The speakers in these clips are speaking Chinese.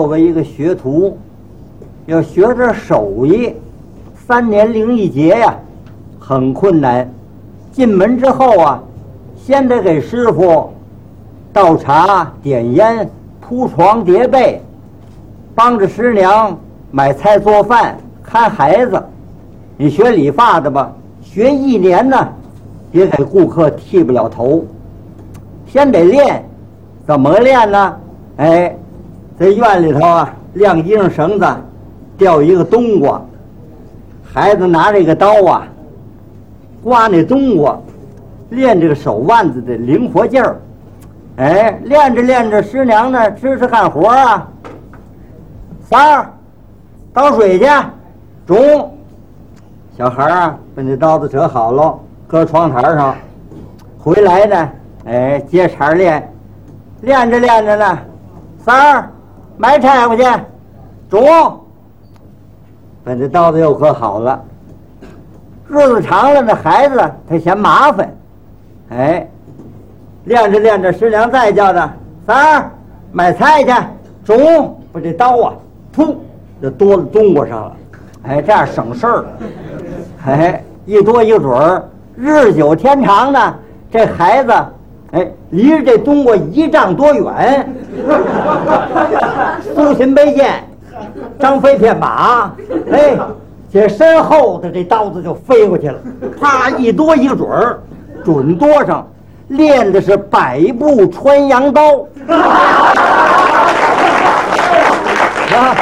作为一个学徒，要学这手艺，三年零一节呀，很困难。进门之后啊，先得给师傅倒茶、点烟、铺床、叠被，帮着师娘买菜做饭、看孩子。你学理发的吧，学一年呢，也给顾客剃不了头。先得练，怎么练呢？哎，在院里头啊，晾衣裳绳子，吊一个冬瓜，孩子拿这个刀啊，刮那冬瓜，练这个手腕子的灵活劲儿。哎，练着练着，师娘呢支持干活啊。三儿，倒水去。中，小孩啊，把那刀子折好了，搁窗台上。回来呢，哎，接茬练，练着练着呢。三儿，买柴火去。中，把这刀子又可好了。日子长了，那孩子他嫌麻烦，哎，练着练着，师娘再叫他三儿买菜去。中，把这刀啊，噗，就多了冬瓜上了。哎，这样省事儿。哎，一多一准儿，日久天长呢，这孩子。哎，离着这冬瓜一丈多远，苏秦背剑，张飞骗马，哎，这身后的这刀子就飞过去了，啪一多一个准儿，准多上，练的是百步穿杨刀。啊，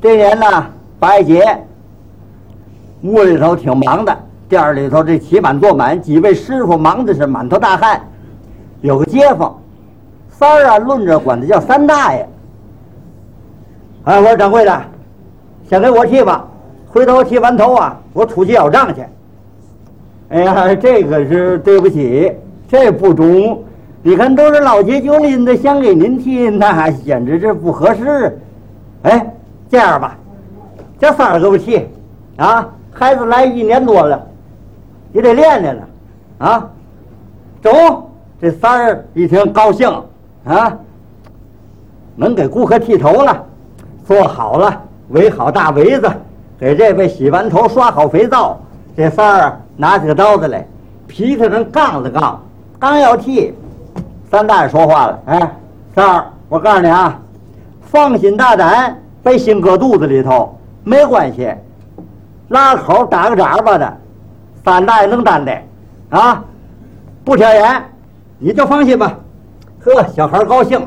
这年呢，八一节，屋里头挺忙的。店里头这棋板坐满，几位师傅忙的是满头大汗。有个街坊，三儿啊，论着管他叫三大爷。哎，我说掌柜的，先给我剃吧，回头剃完头啊，我出去要账去。哎呀，这个是对不起，这不中。你看都是老街旧邻的，想给您剃，那简直是不合适。哎，这样吧，叫三儿给我剃，啊，孩子来一年多了。也得练练了，啊，中！这三儿一听高兴，啊，能给顾客剃头了，做好了，围好大围子，给这位洗完头，刷好肥皂。这三儿拿起个刀子来，皮头上杠子杠，刚要剃，三大爷说话了：“哎，三儿，我告诉你啊，放心大胆，别心搁肚子里头，没关系，拉口打个眨巴的。”三大爷能担待，啊，不挑眼，你就放心吧。呵，小孩高兴，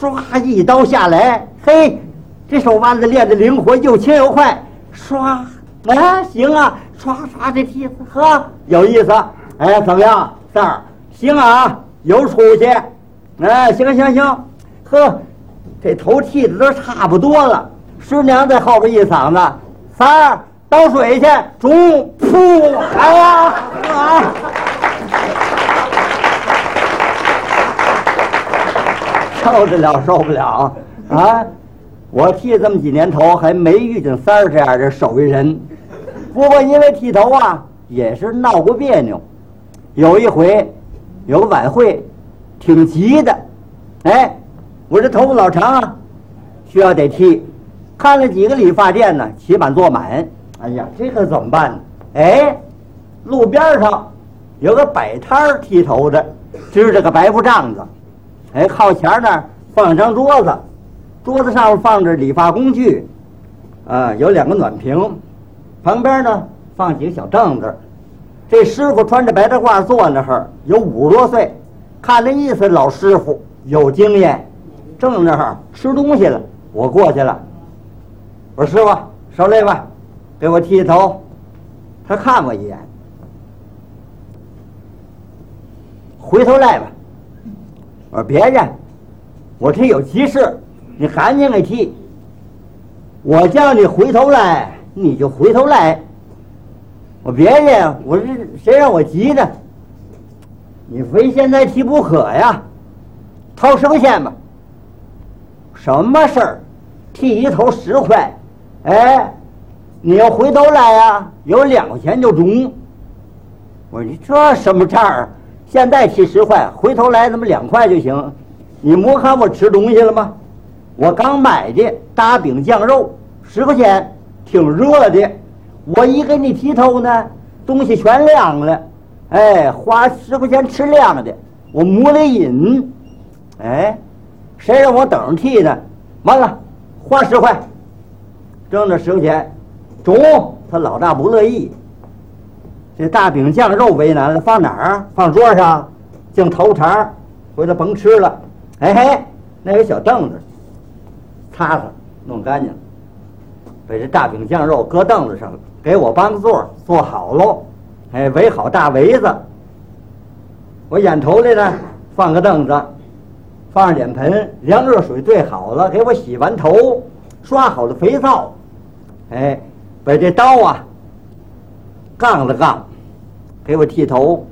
唰一刀下来，嘿，这手腕子练得灵活，又轻又快，唰，啊，行啊，唰唰这剃子，呵，有意思。哎，怎么样，三儿？行啊，有出息。哎，行行行，呵，这头剃的都差不多了。师娘在后边一嗓子，三儿。倒水去，中噗！哎呀啊！受得了，受不了啊！我剃这么几年头，还没遇见三儿这样的手艺人。不过因为剃头啊，也是闹过别扭。有一回，有个晚会，挺急的。哎，我这头发老长啊，需要得剃。看了几个理发店呢，起板坐满。哎呀，这可怎么办呢？哎，路边上有个摆摊儿剃头的，支着个白布帐子，哎，靠前那儿放张桌子，桌子上放着理发工具，啊，有两个暖瓶，旁边呢放几个小凳子。这师傅穿着白大褂坐那儿，有五十多岁，看那意思老师傅有经验，正那儿吃东西了。我过去了，我说师傅受累吧。给我剃头，他看我一眼，回头来吧。我说别介，我这有急事，你赶紧给剃。我叫你回头来，你就回头来。我别介，我这谁让我急呢？你非现在剃不可呀，掏生线吧。什么事儿？剃一头十块，哎。你要回头来呀，有两块钱就中。我说你这什么账儿？现在提十块，回头来怎么两块就行？你没看我吃东西了吗？我刚买的大饼酱肉，十块钱，挺热的。我一给你剃头呢，东西全凉了。哎，花十块钱吃凉的，我没了瘾。哎，谁让我等着剃呢？完了，花十块，挣这十块钱。中他老大不乐意，这大饼酱肉为难了，放哪儿？放桌上，净头茬回来甭吃了。哎嘿，那有小凳子，擦擦，弄干净。把这大饼酱肉搁凳子上，给我搬个座，坐好喽。哎，围好大围子。我眼头里呢，放个凳子，放上脸盆，凉热水兑好了，给我洗完头，刷好了肥皂。哎，把这刀啊，杠了杠，给我剃头。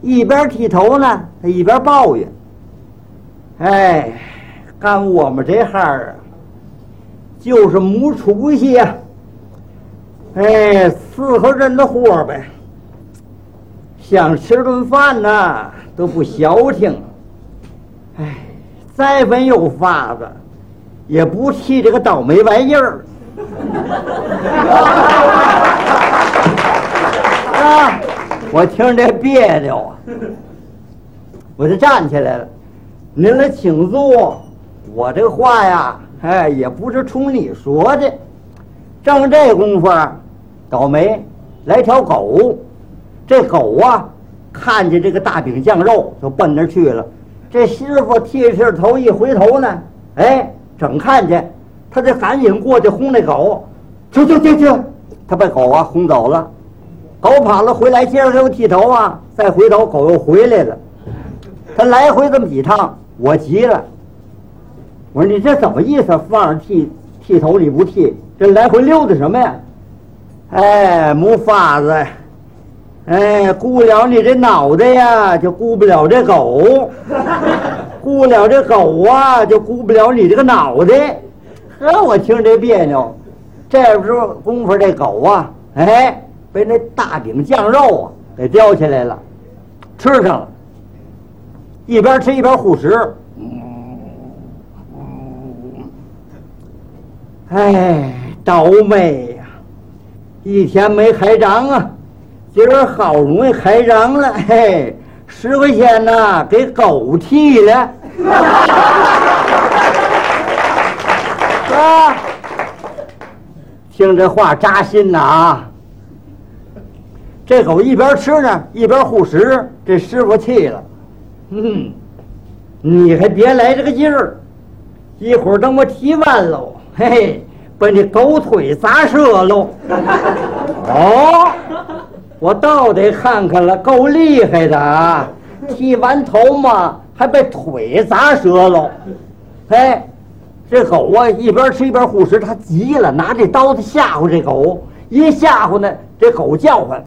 一边剃头呢，他一边抱怨。哎，干我们这行啊，就是没出息呀！哎，伺候人的活呗，想吃顿饭呢都不消停。哎，再没有法子，也不剃这个倒霉玩意儿。啊！我听着别扭啊，我就站起来了。您来请坐，我这话呀，哎，也不是冲你说的。正这功夫，倒霉来条狗，这狗啊，看见这个大饼酱肉，就奔那去了。这师傅剃剃头，一回头呢，哎，正看见，他就赶紧过去轰那狗，去去去去，他把狗啊轰走了。狗跑了回来，接着给我剃头啊，再回头，狗又回来了。他来回这么几趟。我急了，我说你这怎么意思？放着剃剃头你不剃，这来回溜达什么呀？哎，没法子，哎，顾不了你这脑袋呀，就顾不了这狗；顾不了这狗啊，就顾不了你这个脑袋。呵，我听这别扭。这时候功夫，这狗啊，哎，被那大饼酱肉啊给叼起来了，吃上了。一边吃一边护食，哎，倒霉呀！一天没开张啊，今儿好容易开张了，嘿，十块钱呐，给狗剃了，啊！听这话扎心呐啊！这狗一边吃呢，一边护食，这师傅气了。嗯，你还别来这个劲儿，一会儿等我踢完喽，嘿嘿，把你狗腿砸折喽。哦，我倒得看看了，够厉害的啊！剃完头嘛，还被腿砸折喽。嘿，这狗啊，一边吃一边护食，他急了，拿这刀子吓唬这狗，一吓唬呢，这狗叫唤，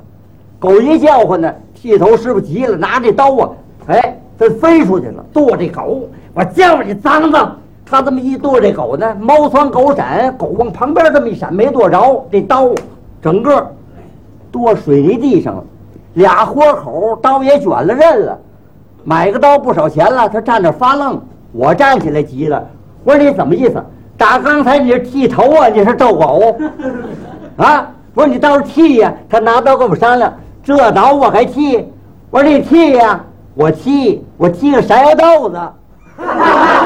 狗一叫唤呢，剃头师傅急了，拿这刀啊，哎。他飞出去了，剁这狗！我叫你脏脏！他这么一剁这狗呢，猫窜狗闪，狗往旁边这么一闪，没剁着，这刀整个剁水泥地上了，俩豁口，刀也卷了刃了。买个刀不少钱了，他站那发愣。我站起来急了，我说你怎么意思？打刚才你是剃头啊？你是逗狗？啊！我说你倒是剃呀！他拿刀跟我商量，这刀我还剃？我说你剃呀！我剃，我剃个山药豆子。